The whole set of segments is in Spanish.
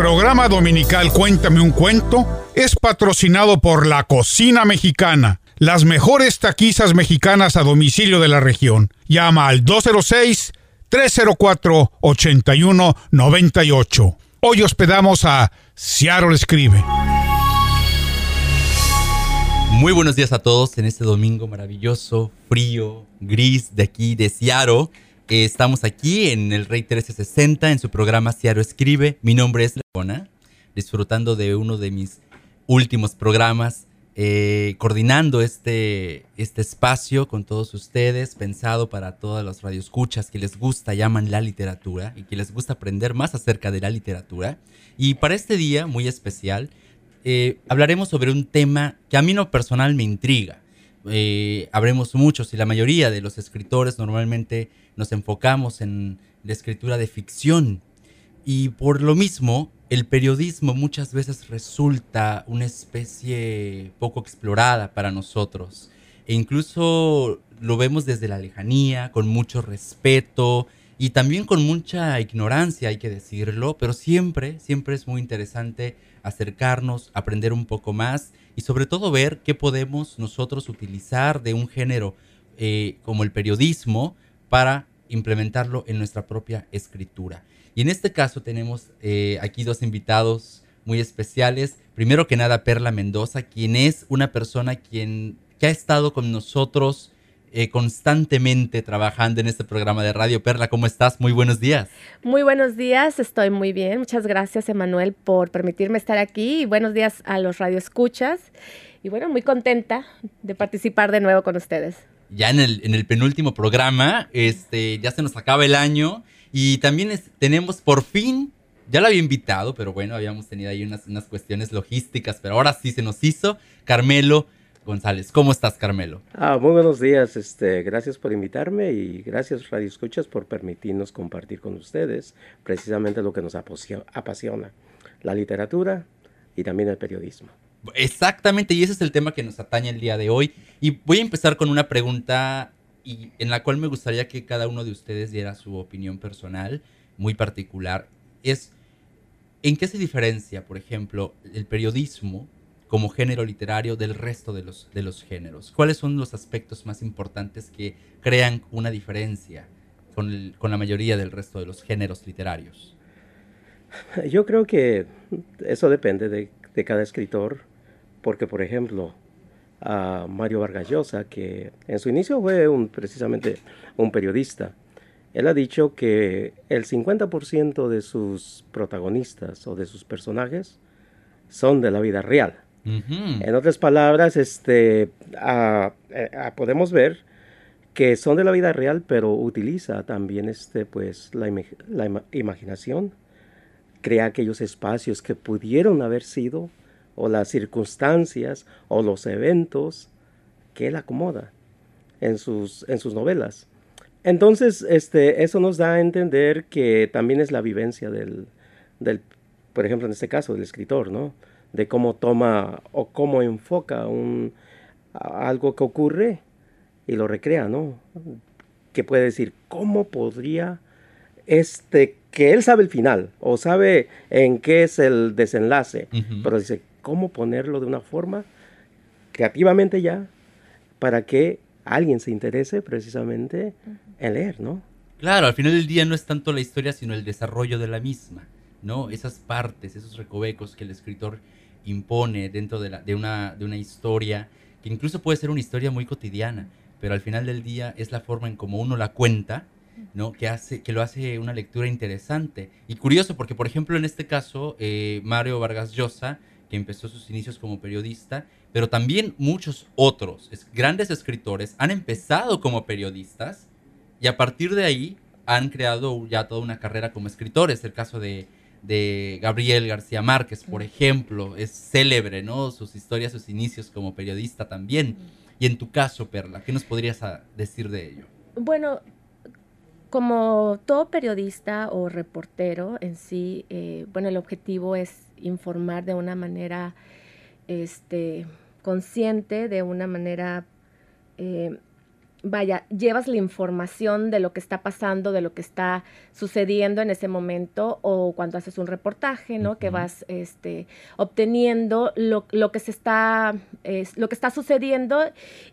programa dominical Cuéntame un cuento es patrocinado por La Cocina Mexicana, las mejores taquizas mexicanas a domicilio de la región. Llama al 206-304-8198. Hoy hospedamos a Seattle Escribe. Muy buenos días a todos en este domingo maravilloso, frío, gris de aquí de Seattle. Estamos aquí en el Rey 1360 en su programa Ciaro Escribe. Mi nombre es Leona, disfrutando de uno de mis últimos programas, eh, coordinando este, este espacio con todos ustedes, pensado para todas las radioescuchas que les gusta, llaman la literatura y que les gusta aprender más acerca de la literatura. Y para este día muy especial, eh, hablaremos sobre un tema que a mí no personal me intriga. Habremos muchos y la mayoría de los escritores normalmente nos enfocamos en la escritura de ficción. Y por lo mismo el periodismo muchas veces resulta una especie poco explorada para nosotros. E incluso lo vemos desde la lejanía, con mucho respeto y también con mucha ignorancia, hay que decirlo, pero siempre, siempre es muy interesante acercarnos, aprender un poco más y sobre todo ver qué podemos nosotros utilizar de un género eh, como el periodismo para implementarlo en nuestra propia escritura. Y en este caso tenemos eh, aquí dos invitados muy especiales. Primero que nada, Perla Mendoza, quien es una persona quien, que ha estado con nosotros eh, constantemente trabajando en este programa de radio. Perla, ¿cómo estás? Muy buenos días. Muy buenos días, estoy muy bien. Muchas gracias, Emanuel, por permitirme estar aquí y buenos días a los radioescuchas. Y bueno, muy contenta de participar de nuevo con ustedes ya en el, en el penúltimo programa, este, ya se nos acaba el año y también tenemos por fin, ya lo había invitado, pero bueno, habíamos tenido ahí unas, unas cuestiones logísticas, pero ahora sí se nos hizo, Carmelo González. ¿Cómo estás, Carmelo? Ah, muy buenos días, este, gracias por invitarme y gracias Radio Escuchas por permitirnos compartir con ustedes precisamente lo que nos apasiona, la literatura y también el periodismo. Exactamente, y ese es el tema que nos atañe el día de hoy. Y voy a empezar con una pregunta y en la cual me gustaría que cada uno de ustedes diera su opinión personal, muy particular. Es, ¿en qué se diferencia, por ejemplo, el periodismo como género literario del resto de los, de los géneros? ¿Cuáles son los aspectos más importantes que crean una diferencia con, con la mayoría del resto de los géneros literarios? Yo creo que eso depende de, cada escritor porque por ejemplo, a Mario Vargas Llosa, que en su inicio fue precisamente un periodista, él ha dicho que el 50% de sus protagonistas o de sus personajes son de la vida real. En otras palabras, este, podemos ver que son de la vida real, pero utiliza también este, pues, la, la imaginación, crea aquellos espacios que pudieron haber sido o las circunstancias o los eventos que él acomoda en sus, en sus novelas. Entonces, este, eso nos da a entender que también es la vivencia del, del, por ejemplo, en este caso, del escritor, ¿no? De cómo toma o cómo enfoca un, algo que ocurre y lo recrea, ¿no? Que puede decir, ¿cómo podría este, que él sabe el final o sabe en qué es el desenlace, pero dice, cómo ponerlo de una forma creativamente ya para que alguien se interese precisamente en leer, ¿no? Claro, al final del día no es tanto la historia, sino el desarrollo de la misma, ¿no? Esas partes, esos recovecos que el escritor impone dentro de, una, de una historia, que incluso puede ser una historia muy cotidiana, pero al final del día es la forma en cómo uno la cuenta, ¿no? Que, hace, que lo hace una lectura interesante. Y curioso, porque por ejemplo en este caso, eh, Mario Vargas Llosa que empezó sus inicios como periodista, pero también muchos otros grandes escritores han empezado como periodistas y a partir de ahí han creado ya toda una carrera como escritores. El caso de, Gabriel García Márquez, por ejemplo, es célebre, ¿no? Sus historias, sus inicios como periodista también. Y en tu caso, Perla, ¿qué nos podrías ah, decir de ello? Bueno, como todo periodista o reportero en sí, eh, bueno, el objetivo es informar de una manera este, consciente, de una manera eh, vaya, llevas la información de lo que está pasando, de lo que está sucediendo en ese momento, o cuando haces un reportaje, ¿no? Que vas este, obteniendo lo, lo, que se está, lo que está sucediendo,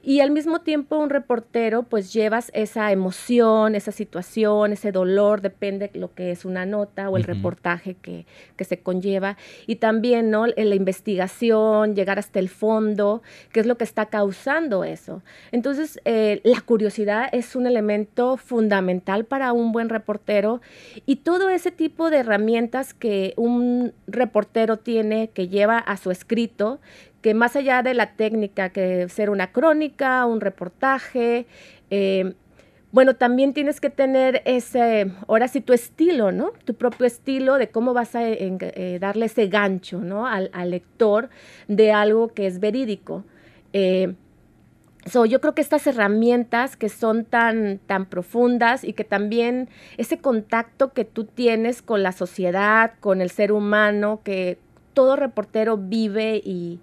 y al mismo tiempo un reportero, pues llevas esa emoción, esa situación, ese dolor, depende lo que es una nota o el reportaje que, que, se conlleva, y también, ¿no? La investigación, llegar hasta el fondo, qué es lo que está causando eso. Entonces, eh, la curiosidad es un elemento fundamental para un buen reportero y todo ese tipo de herramientas que un reportero tiene, que lleva a su escrito, que más allá de la técnica, que ser una crónica, un reportaje, eh, bueno, también tienes que tener ese, ahora sí, tu estilo, ¿no? Tu propio estilo de cómo vas a eh, darle ese gancho, ¿no? Al, lector de algo que es verídico. Eh, yo creo que estas herramientas que son tan, tan profundas y que también ese contacto que tú tienes con la sociedad, con el ser humano, que todo reportero vive y,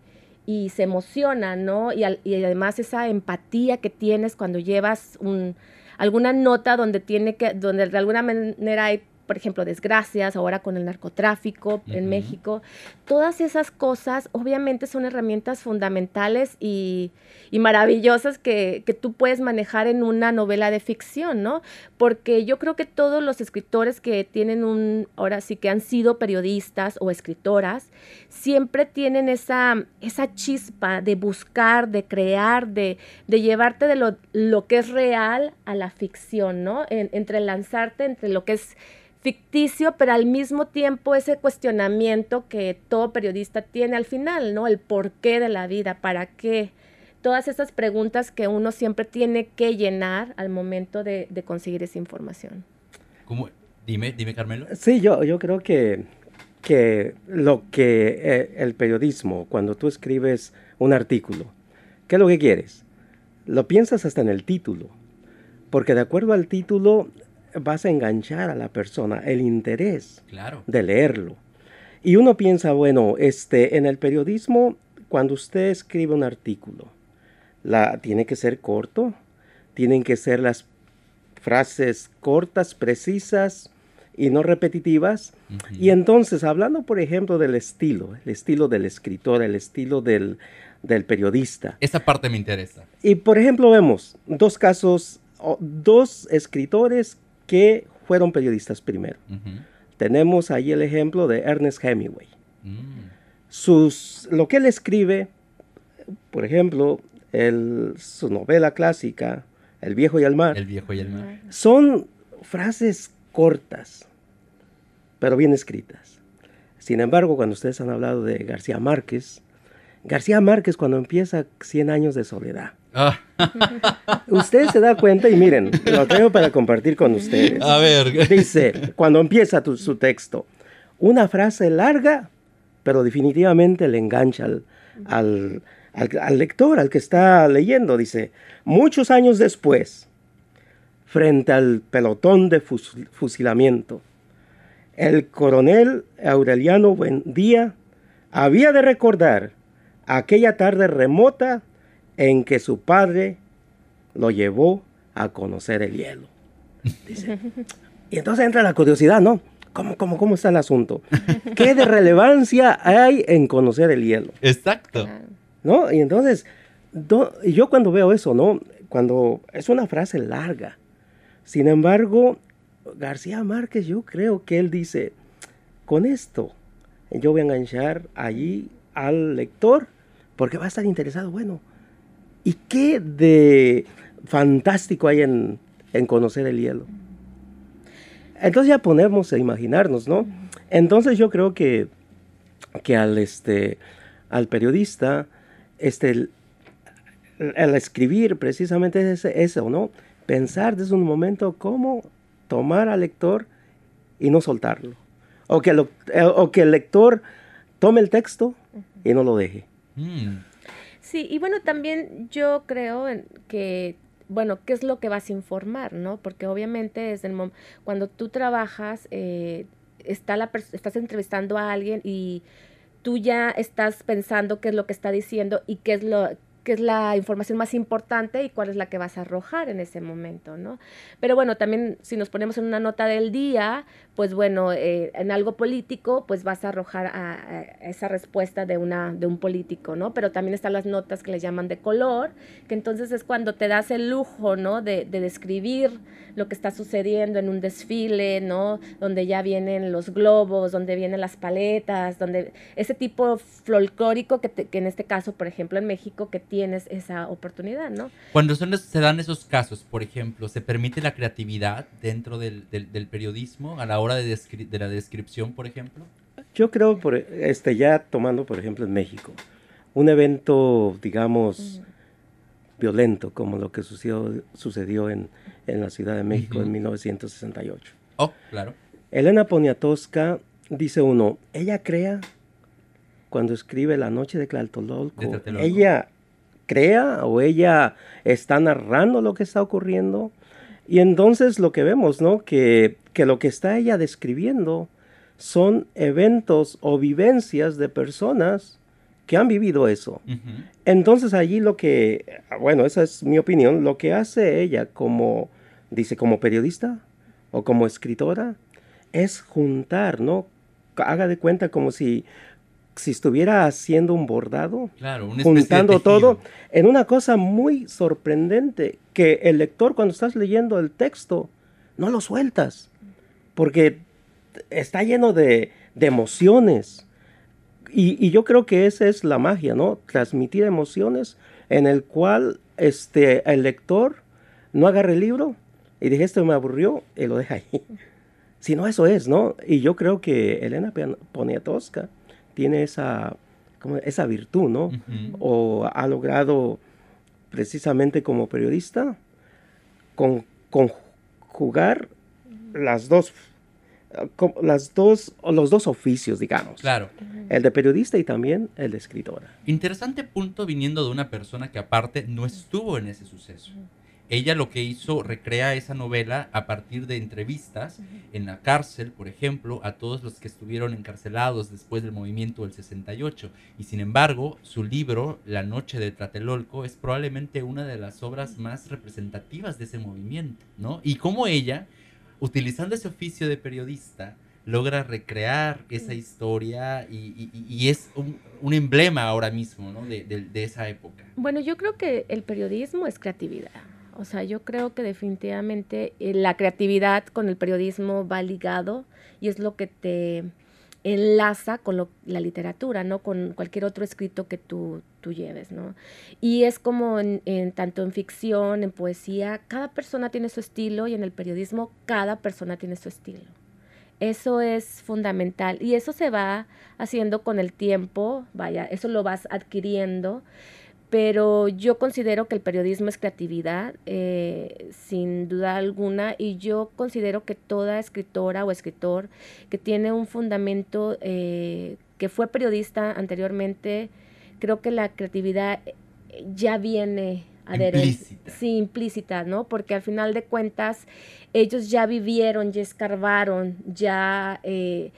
se emociona, ¿no? Y, y, además esa empatía que tienes cuando llevas un, alguna nota donde tiene que, donde de alguna manera hay por ejemplo, desgracias, ahora con el narcotráfico en México. Todas esas cosas obviamente son herramientas fundamentales y, maravillosas que, que, tú puedes manejar en una novela de ficción, ¿no? Porque yo creo que todos los escritores que tienen un, ahora sí que han sido periodistas o escritoras, siempre tienen esa, esa chispa de buscar, de crear, de, de llevarte de lo, lo, que es real a la ficción, ¿no? entre lanzarte entre lo que es ficticio, pero al mismo tiempo ese cuestionamiento que todo periodista tiene al final, ¿no? El porqué de la vida, para qué. Todas esas preguntas que uno siempre tiene que llenar al momento de, conseguir esa información. ¿Cómo? Dime, dime, Carmelo. Sí, yo, yo creo que, que lo que eh, el periodismo, cuando tú escribes un artículo, ¿qué es lo que quieres? Lo piensas hasta en el título, porque de acuerdo al título vas a enganchar a la persona, el interés de leerlo. Y uno piensa, bueno, este, en el periodismo, cuando usted escribe un artículo, la, tiene que ser corto, tienen que ser las frases cortas, precisas y no repetitivas. Y entonces, hablando, por ejemplo, del estilo, el estilo del escritor, el estilo del, del periodista. Esa parte me interesa. Y, por ejemplo, vemos dos casos, dos escritores que fueron periodistas primero. Tenemos ahí el ejemplo de Ernest Hemingway. Mm. Sus, lo que él escribe, por ejemplo, su novela clásica, El viejo y el mar. El viejo y el mar. Son frases cortas, pero bien escritas. Sin embargo, cuando ustedes han hablado de García Márquez, García Márquez cuando empieza 100 años de soledad, Ah. Usted se da cuenta y miren, lo traigo para compartir con ustedes. A ver. Dice, cuando empieza su texto, una frase larga, pero definitivamente le engancha al, lector, al que está leyendo. Dice, muchos años después, frente al pelotón de fusilamiento, el coronel Aureliano Buendía había de recordar aquella tarde remota en que su padre lo llevó a conocer el hielo. Dice. Y entonces entra la curiosidad, ¿no? ¿Cómo, cómo, cómo está el asunto? ¿Qué de relevancia hay en conocer el hielo? Exacto. ¿No? Y entonces, yo cuando veo eso, ¿no? Cuando es una frase larga. Sin embargo, García Márquez, yo creo que él dice, con esto yo voy a enganchar allí al lector porque va a estar interesado, bueno, ¿Y qué de fantástico hay en, conocer el hielo? Entonces ya ponemos a imaginarnos, ¿no? Entonces yo creo que, que al, este, al periodista, este, el, escribir precisamente es eso, ¿no? Pensar desde un momento cómo tomar al lector y no soltarlo. O que, o que el lector tome el texto y no lo deje. Mm. Sí, y bueno, también yo creo que, bueno, ¿qué es lo que vas a informar, no? Porque obviamente desde el cuando tú trabajas, eh, está la estás entrevistando a alguien y tú ya estás pensando qué es lo que está diciendo y qué es lo qué es la información más importante y cuál es la que vas a arrojar en ese momento, ¿no? Pero bueno, también si nos ponemos en una nota del día, pues bueno, eh, en algo político, pues vas a arrojar a, esa respuesta de, una, de un político, ¿no? Pero también están las notas que le llaman de color, que entonces es cuando te das el lujo, ¿no? De, de describir lo que está sucediendo en un desfile, ¿no? Donde ya vienen los globos, donde vienen las paletas, donde ese tipo folclórico que, que en este caso, por ejemplo, en México, que tienes esa oportunidad, ¿no? Cuando son, se dan esos casos, por ejemplo, ¿se permite la creatividad dentro del, del, periodismo a la hora de, de, la descripción, por ejemplo? Yo creo, por, este, ya tomando, por ejemplo, en México, un evento, digamos, violento, como lo que sucedió, sucedió en, en la Ciudad de México en 1968. Oh, claro. Elena Poniatowska, dice uno, ella crea cuando escribe La Noche de Tlatelolco, ella crea o ella está narrando lo que está ocurriendo. Y entonces lo que vemos, ¿no? Que, que lo que está ella describiendo son eventos o vivencias de personas que han vivido eso. Entonces allí lo que, bueno, esa es mi opinión, lo que hace ella como, dice, como periodista o como escritora, es juntar, ¿no? Haga de cuenta como si si estuviera haciendo un bordado, juntando todo en una cosa muy sorprendente, que el lector cuando estás leyendo el texto, no lo sueltas, porque está lleno de, emociones. Y, yo creo que esa es la magia, ¿no? Transmitir emociones en el cual este, el lector no agarre el libro y dije, esto me aburrió y lo deja ahí. Si no, eso es, ¿no? Y yo creo que Elena Poniatowska tiene esa, como esa virtud, ¿no? O ha logrado precisamente como periodista con, conjugar las dos las dos los dos oficios digamos. Claro. El de periodista y también el de escritora. Interesante punto viniendo de una persona que aparte no estuvo en ese suceso ella lo que hizo, recrea esa novela a partir de entrevistas en la cárcel, por ejemplo, a todos los que estuvieron encarcelados después del movimiento del 68. Y sin embargo, su libro, La Noche de Tlatelolco, es probablemente una de las obras más representativas de ese movimiento, ¿no? Y cómo ella, utilizando ese oficio de periodista, logra recrear esa historia y, es un, emblema ahora mismo ¿no? de, de esa época. Bueno, yo creo que el periodismo es creatividad. O sea, yo creo que definitivamente eh, la creatividad con el periodismo va ligado y es lo que te enlaza con la literatura, ¿no? Con cualquier otro escrito que tú, tú lleves, ¿no? Y es como en, tanto en ficción, en poesía, cada persona tiene su estilo y en el periodismo cada persona tiene su estilo. Eso es fundamental y eso se va haciendo con el tiempo, vaya, eso lo vas adquiriendo pero yo considero que el periodismo es creatividad, eh, sin duda alguna, y yo considero que toda escritora o escritor que tiene un fundamento, eh, que fue periodista anteriormente, creo que la creatividad ya viene adherente. Sí, implícita, ¿no? Porque al final de cuentas ellos ya vivieron, ya escarbaron, ya... Eh,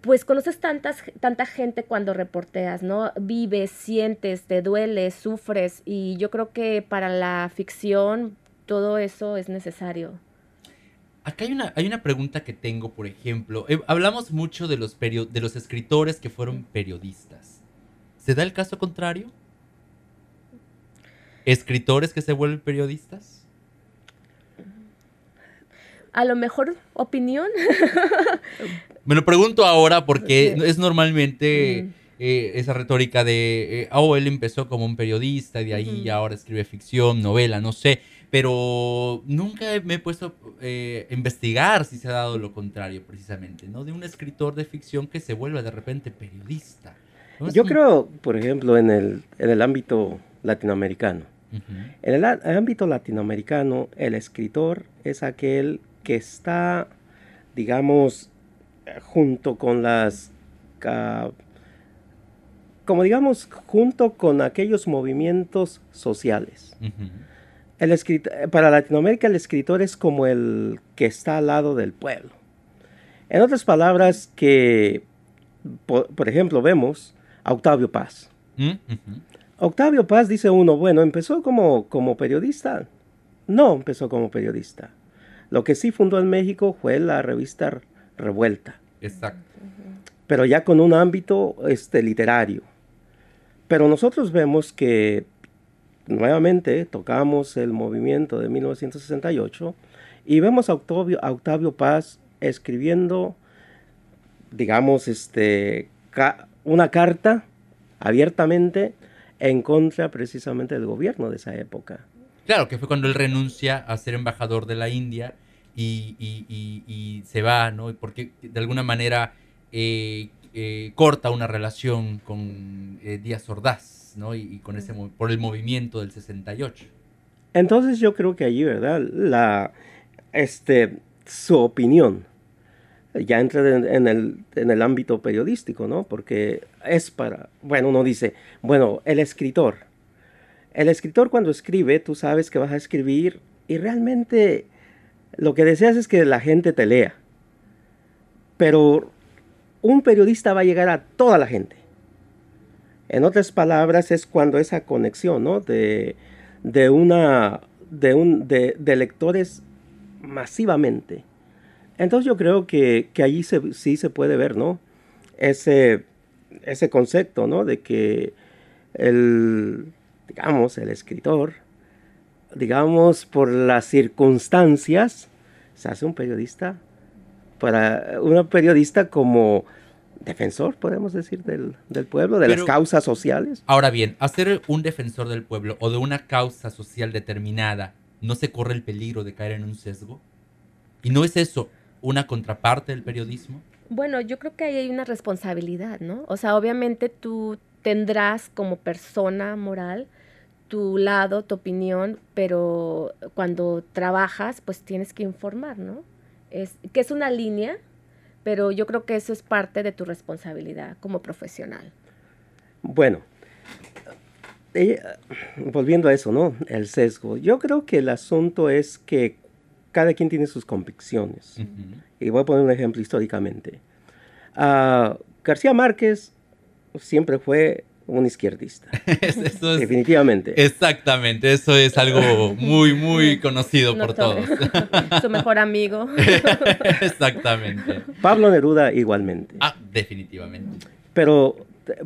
pues conoces tantas, tanta gente cuando reporteas, ¿no? Vives, sientes, te duele, sufres y yo creo que para la ficción todo eso es necesario. Acá hay una, hay una pregunta que tengo, por ejemplo. Eh, hablamos mucho de los, de los escritores que fueron periodistas. ¿Se da el caso contrario? ¿Escritores que se vuelven periodistas? A lo mejor opinión. Me lo pregunto ahora porque es normalmente eh, esa retórica de, eh, oh, él empezó como un periodista, de ahí ahora escribe ficción, novela, no sé. Pero nunca me he puesto eh, a investigar si se ha dado lo contrario, precisamente, ¿no? De un escritor de ficción que se vuelve de repente periodista. Yo creo, por ejemplo, en el, en el ámbito latinoamericano. En el ámbito latinoamericano, el escritor es aquel que está, digamos, junto con las, como digamos, junto con aquellos movimientos sociales. el para Latinoamérica el escritor es como el que está al lado del pueblo. En otras palabras, que, por, ejemplo, vemos a Octavio Paz. Octavio Paz dice uno, bueno, empezó como, como periodista. No empezó como periodista. Lo que sí fundó en México fue la revista Revuelta. Exacto. Pero ya con un ámbito este, literario. Pero nosotros vemos que nuevamente tocamos el movimiento de 1968 y vemos a Octavio, a Octavio Paz escribiendo, digamos, este, una carta abiertamente en contra precisamente del gobierno de esa época. Claro, que fue cuando él renuncia a ser embajador de la India y, se va, ¿no? Porque de alguna manera eh, eh, corta una relación con eh, Díaz Ordaz, ¿no? Y, con ese, por el movimiento del 68. Entonces yo creo que allí, ¿verdad? La, este, su opinión ya entra en, el, en el ámbito periodístico, ¿no? Porque es para, bueno, uno dice, bueno, el escritor. El escritor cuando escribe, tú sabes que vas a escribir y realmente lo que deseas es que la gente te lea. Pero un periodista va a llegar a toda la gente. En otras palabras, es cuando esa conexión, ¿no? De, de una, de, un, de, de lectores masivamente entonces yo creo que, que allí sí se puede ver, ¿no? Ese, ese concepto, ¿no? De que el, digamos, el escritor, digamos, por las circunstancias, se hace un periodista, para una periodista como defensor, podemos decir, del, pueblo, de las causas sociales. Ahora bien, hacer un defensor del pueblo o de una causa social determinada, ¿no se corre el peligro de caer en un sesgo? Y no es eso, una contraparte del periodismo? Bueno, yo creo que ahí hay una responsabilidad, ¿no? O sea, obviamente tú tendrás como persona moral tu lado, tu opinión, pero cuando trabajas, pues tienes que informar, ¿no? Es, que es una línea, pero yo creo que eso es parte de tu responsabilidad como profesional. Bueno, eh, volviendo a eso, ¿no? El sesgo. Yo creo que el asunto es que cada quien tiene sus convicciones. Y voy a poner un ejemplo históricamente. Ah, García Márquez siempre fue un izquierdista. Definitivamente. Exactamente, eso es algo muy, muy conocido por todos. Su mejor amigo. exactamente. Pablo Neruda igualmente. Ah, definitivamente. Pero,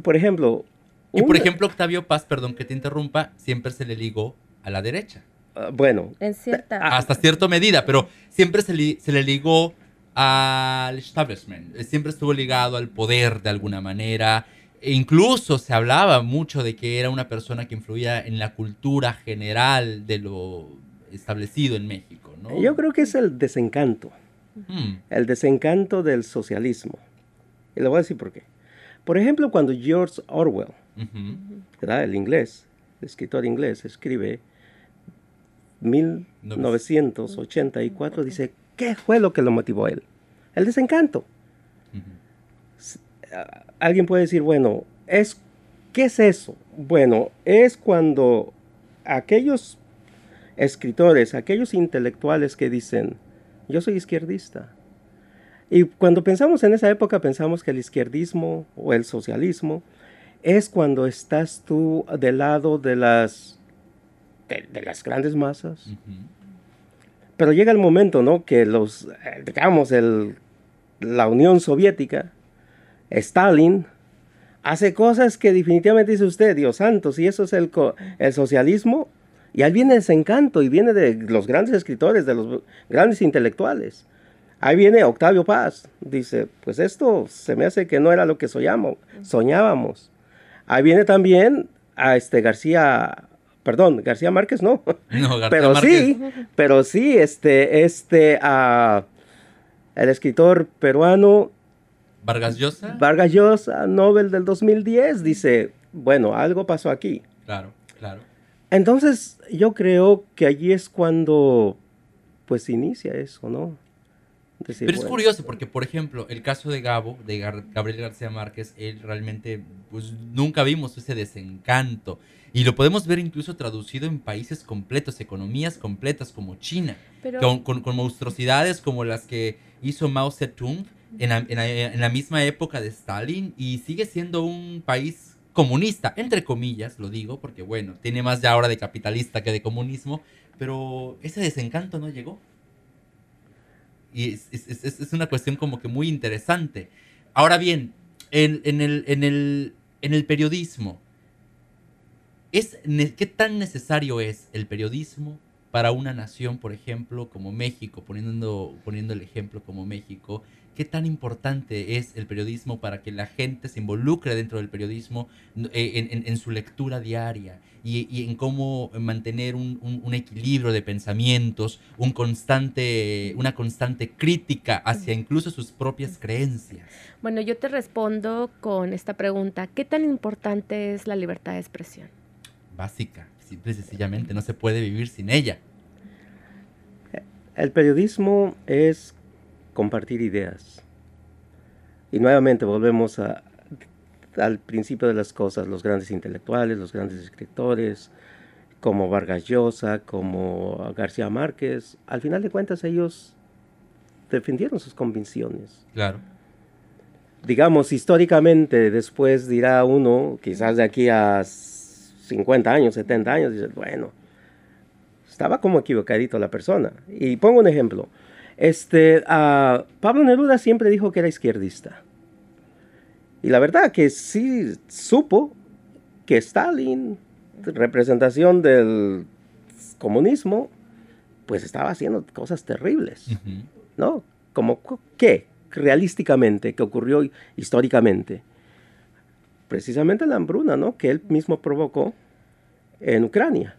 por ejemplo... Y por ejemplo, Octavio Paz, perdón que te interrumpa, siempre se le ligó a la derecha. Ah, bueno. En cierta. Hasta cierta medida, pero siempre se, le ligó al establishment. Siempre estuvo ligado al poder de alguna manera. E incluso se hablaba mucho de que era una persona que influía en la cultura general de lo establecido en México. ¿no? Yo creo que es el desencanto. Hmm. El desencanto del socialismo. Y le voy a decir por qué. Por ejemplo, cuando George Orwell, el inglés, el escritor inglés, escribe 1984, dice, ¿qué fue lo que lo motivó a él? El desencanto. Alguien puede decir, bueno, es, ¿qué es eso? Bueno, es cuando aquellos escritores, aquellos intelectuales que dicen, yo soy izquierdista. Y cuando pensamos en esa época, pensamos que el izquierdismo o el socialismo es cuando estás tú del lado de las de, las grandes masas. Pero llega el momento, ¿no? Que los, eh, digamos, el, la Unión Soviética, Stalin, hace cosas que definitivamente dice usted, Dios santo, si eso es el, el socialismo, y ahí viene ese encanto, y viene de los grandes escritores, de los grandes intelectuales. Ahí viene Octavio Paz, dice, pues esto se me hace que no era lo que soñamos, soñábamos. Ahí viene también a este García perdón, García Márquez no. No, García pero sí, pero sí, este, este, uh, el escritor peruano. Vargas Llosa. Vargas Llosa, Nobel del 2010, dice, bueno, algo pasó aquí. Claro, claro. Entonces, yo creo que allí es cuando, pues, inicia eso, ¿no? Pero es curioso porque, por ejemplo, el caso de Gabo, de Gabriel García Márquez, él realmente, pues nunca vimos ese desencanto. Y lo podemos ver incluso traducido en países completos, economías completas como China, con, monstruosidades como las que hizo Mao Zedong en la, misma época de Stalin y sigue siendo un país comunista, entre comillas, lo digo, porque bueno, tiene más ya ahora de capitalista que de comunismo, pero ese desencanto no llegó. Y es, una cuestión como que muy interesante. Ahora bien, en, el, en, el, en el periodismo, es, ¿qué tan necesario es el periodismo para una nación, por ejemplo, como México, poniendo, poniendo el ejemplo como México, qué tan importante es el periodismo para que la gente se involucre dentro del periodismo eh, en, su lectura diaria y, en cómo mantener un, equilibrio de pensamientos, un constante, una constante crítica hacia incluso sus propias creencias. Bueno, yo te respondo con esta pregunta, ¿qué tan importante es la libertad de expresión? Básica, simple y sencillamente, no se puede vivir sin ella. El periodismo es compartir ideas. Y nuevamente volvemos a, al principio de las cosas, los grandes intelectuales, los grandes escritores, como Vargas Llosa, como García Márquez, al final de cuentas ellos defendieron sus convicciones. Claro. Digamos, históricamente, después dirá uno, quizás de aquí a 50 años, 70 años, dice, bueno, estaba como equivocadito la persona. Y pongo un ejemplo. Este, Pablo Neruda siempre dijo que era izquierdista. Y la verdad que sí supo que Stalin, representación del comunismo, pues estaba haciendo cosas terribles, ¿no? Como qué, realísticamente, que ocurrió históricamente. Precisamente la hambruna, ¿no? Que él mismo provocó en Ucrania.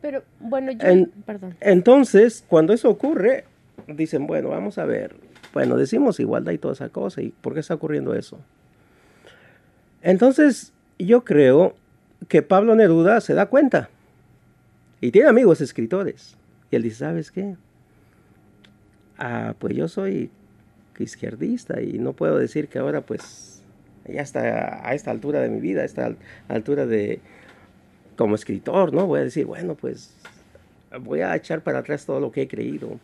Pero bueno, yo, perdón. Entonces, cuando eso ocurre, dicen, bueno, vamos a ver, bueno, decimos igualdad y toda esa cosa, ¿y por qué está ocurriendo eso? Entonces, yo creo que Pablo Neruda se da cuenta y tiene amigos escritores. Y él dice, ¿sabes qué? Ah, pues yo soy izquierdista y no puedo decir que ahora pues ya está a esta altura de mi vida, a esta altura de como escritor, ¿no? Voy a decir, bueno, pues voy a echar para atrás todo lo que he creído.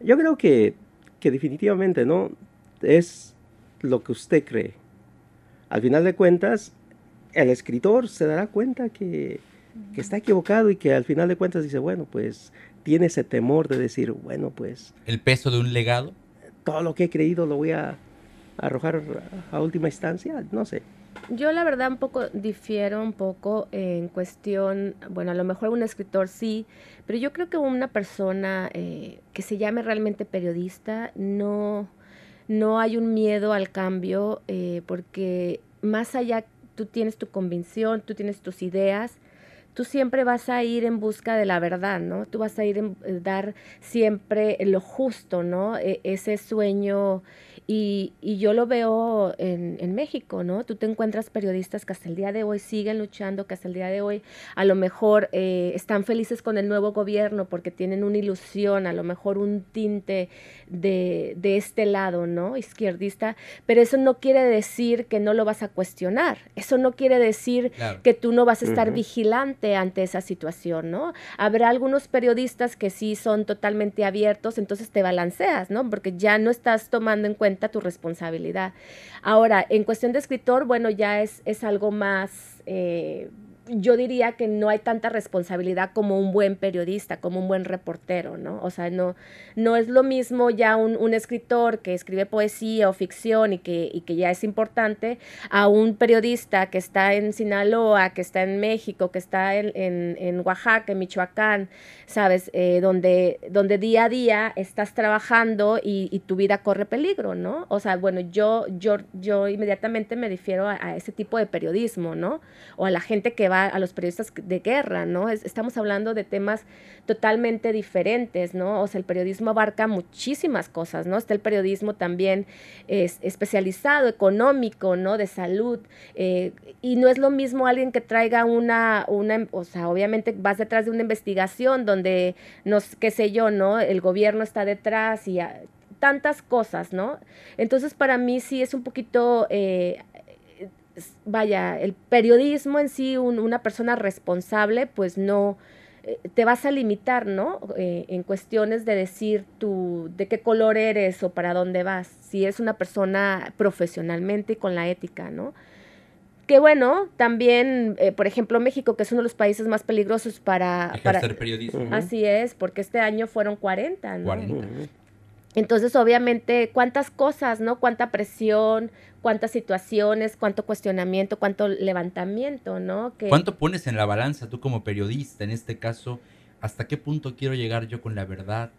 Yo creo que, que definitivamente, ¿no? Es lo que usted cree. Al final de cuentas, el escritor se dará cuenta que, que, está equivocado y que al final de cuentas dice, bueno, pues tiene ese temor de decir, bueno, pues... ¿El peso de un legado? Todo lo que he creído lo voy a arrojar a última instancia, no sé. Yo la verdad un poco difiero un poco en cuestión, bueno, a lo mejor un escritor sí, pero yo creo que una persona eh, que se llame realmente periodista no, no hay un miedo al cambio eh, porque más allá tú tienes tu convicción, tú tienes tus ideas, tú siempre vas a ir en busca de la verdad, ¿no? Tú vas a ir a eh, dar siempre lo justo, ¿no? E, ese sueño y, y, yo lo veo en, en, México, ¿no? Tú te encuentras periodistas que hasta el día de hoy siguen luchando, que hasta el día de hoy a lo mejor eh, están felices con el nuevo gobierno porque tienen una ilusión, a lo mejor un tinte de, de este lado, ¿no? Izquierdista, pero eso no quiere decir que no lo vas a cuestionar, eso no quiere decir que tú no vas a estar vigilante ante esa situación, ¿no? Habrá algunos periodistas que sí son totalmente abiertos, entonces te balanceas, ¿no? Porque ya no estás tomando en cuenta tu responsabilidad. Ahora, en cuestión de escritor, bueno, ya es, es algo más... Eh, yo diría que no hay tanta responsabilidad como un buen periodista, como un buen reportero, ¿no? O sea, no, no es lo mismo ya un, un escritor que escribe poesía o ficción y que, y que ya es importante a un periodista que está en Sinaloa, que está en México, que está en, en, en Oaxaca, en Michoacán, ¿sabes? Eh, donde, donde día a día estás trabajando y, tu vida corre peligro, ¿no? O sea, bueno, yo, yo, yo inmediatamente me difiero a, a ese tipo de periodismo, ¿no? O a la gente que va a los periodistas de guerra, ¿no? estamos hablando de temas totalmente diferentes, ¿no? O sea, el periodismo abarca muchísimas cosas, ¿no? Está el periodismo también es, especializado, económico, ¿no? De salud. Eh, y no es lo mismo alguien que traiga una, una, o sea, obviamente vas detrás de una investigación donde, no, qué sé yo, ¿no? El gobierno está detrás y tantas cosas, ¿no? Entonces, para mí sí es un poquito eh, vaya, el periodismo en sí, una persona responsable, pues no, eh, te vas a limitar, ¿no? Eh, en cuestiones de decir tú, de qué color eres o para dónde vas, si es una persona profesionalmente y con la ética, ¿no? que bueno, también, eh, por ejemplo, México, que es uno de los países más peligrosos para... Ejercer para periodismo. Así es, porque este año fueron 40, ¿no? 40. Entonces, obviamente, cuántas cosas, ¿no? Cuánta presión, cuántas situaciones, cuánto cuestionamiento, cuánto levantamiento, ¿no? Que... ¿Cuánto pones en la balanza tú como periodista, en este caso? ¿Hasta qué punto quiero llegar yo con la verdad?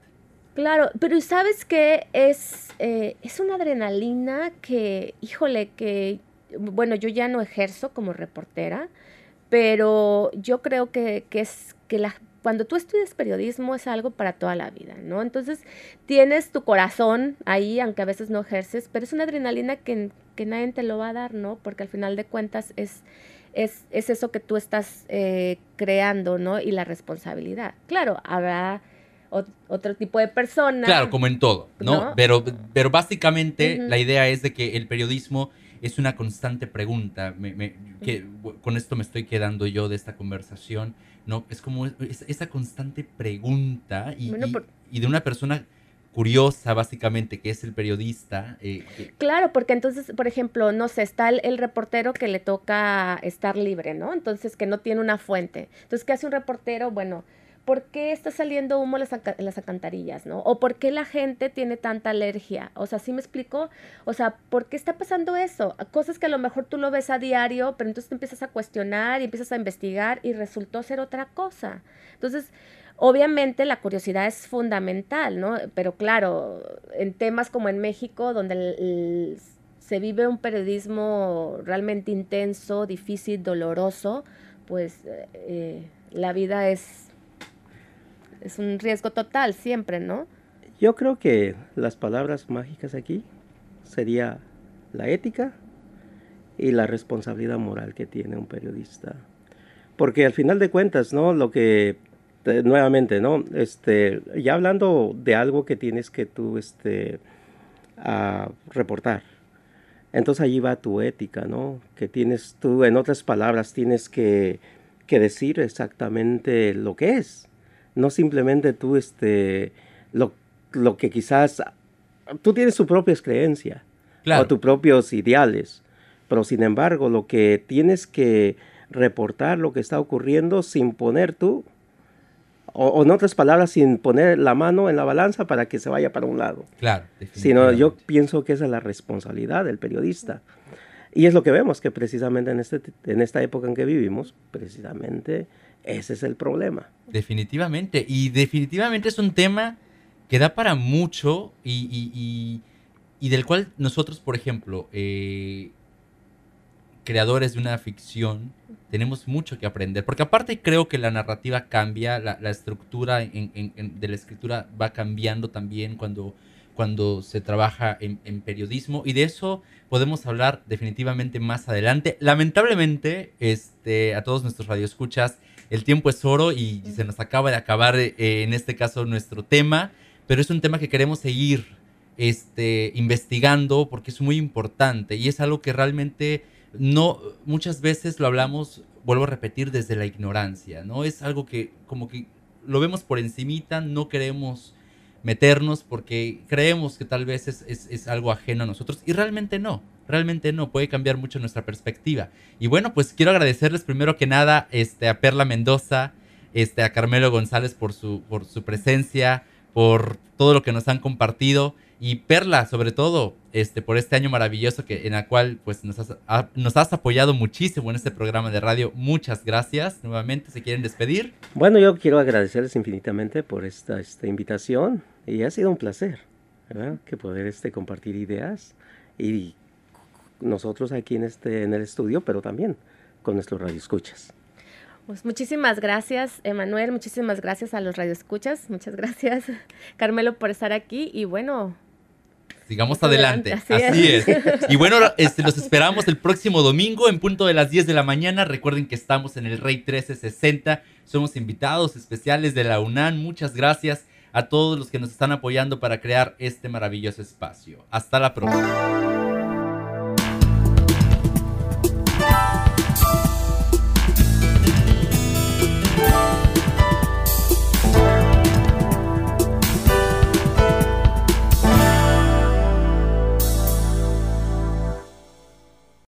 Claro, pero ¿sabes qué? Es, eh, es una adrenalina que, híjole, que bueno, yo ya no ejerzo como reportera, pero yo creo que, es que la, cuando tú estudias periodismo es algo para toda la vida, ¿no? Entonces tienes tu corazón ahí, aunque a veces no ejerces, pero es una adrenalina que, que nadie te lo va a dar, ¿no? Porque al final de cuentas es, es, es eso que tú estás eh, creando, ¿no? Y la responsabilidad. Claro, habrá otro tipo de persona. Claro, como en todo, ¿no? Pero, pero básicamente la idea es de que el periodismo es una constante pregunta. que, con esto me estoy quedando yo de esta conversación. ¿No? Es como esa constante pregunta y, y, de una persona curiosa, básicamente, que es el periodista. Eh, claro, porque entonces, por ejemplo, no sé, está el, reportero que le toca estar libre, ¿no? Entonces, que no tiene una fuente. Entonces, ¿qué hace un reportero? Bueno, ¿por qué está saliendo humo en las, las alcantarillas, no? O ¿por qué la gente tiene tanta alergia? O sea, ¿sí me explico? O sea, ¿por qué está pasando eso? Cosas que a lo mejor tú lo ves a diario, pero entonces te empiezas a cuestionar y empiezas a investigar y resultó ser otra cosa. Entonces, obviamente la curiosidad es fundamental, ¿no? Pero claro, en temas como en México, donde se vive un periodismo realmente intenso, difícil, doloroso, pues eh, la vida es es un riesgo total siempre, ¿no? Yo creo que las palabras mágicas aquí sería la ética y la responsabilidad moral que tiene un periodista. Porque al final de cuentas, ¿no? Lo que nuevamente, ¿no? Este, ya hablando de algo que tienes que tú este reportar. Entonces allí va tu ética, ¿no? Que tienes tú, en otras palabras, tienes que, que decir exactamente lo que es no simplemente tú, este, lo, que quizás, tú tienes tus propias creencias o tus propios ideales, pero sin embargo lo que tienes que reportar lo que está ocurriendo sin poner tú, o, en otras palabras, sin poner la mano en la balanza para que se vaya para un lado. Claro. Sino yo pienso que esa es la responsabilidad del periodista. Y es lo que vemos, que precisamente en, este, en esta época en que vivimos, precisamente ese es el problema. Definitivamente. Y definitivamente es un tema que da para mucho y, del cual nosotros, por ejemplo, eh, creadores de una ficción, tenemos mucho que aprender. Porque aparte creo que la narrativa cambia, la, estructura de la escritura va cambiando también cuando, cuando se trabaja en, en, periodismo. Y de eso podemos hablar definitivamente más adelante. Lamentablemente, este, a todos nuestros radioescuchas, el tiempo es oro y se nos acaba de acabar eh, en este caso nuestro tema, pero es un tema que queremos seguir este, investigando porque es muy importante y es algo que realmente no, muchas veces lo hablamos, vuelvo a repetir, desde la ignorancia, ¿no? Es algo que como que lo vemos por encimita, no queremos meternos porque creemos que tal vez es, es algo ajeno a nosotros y realmente no realmente no, puede cambiar mucho nuestra perspectiva. Y bueno, pues quiero agradecerles primero que nada este, a Perla Mendoza, este, a Carmelo González por su, por su presencia, por todo lo que nos han compartido y Perla sobre todo este por este año maravilloso que en el cual pues nos has, nos has apoyado muchísimo en este programa de radio muchas gracias nuevamente se quieren despedir bueno yo quiero agradecerles infinitamente por esta, esta invitación y ha sido un placer ¿verdad? que poder este compartir ideas y nosotros aquí en, este, en el estudio, pero también con nuestros radioescuchas. Pues muchísimas gracias, Emanuel, muchísimas gracias a los radioescuchas, muchas gracias, Carmelo, por estar aquí y bueno. Sigamos adelante, así, es. Y bueno, este, los esperamos el próximo domingo en punto de las 10 de la mañana. Recuerden que estamos en el Rey 1360, somos invitados especiales de la UNAM. Muchas gracias a todos los que nos están apoyando para crear este maravilloso espacio. Hasta la próxima.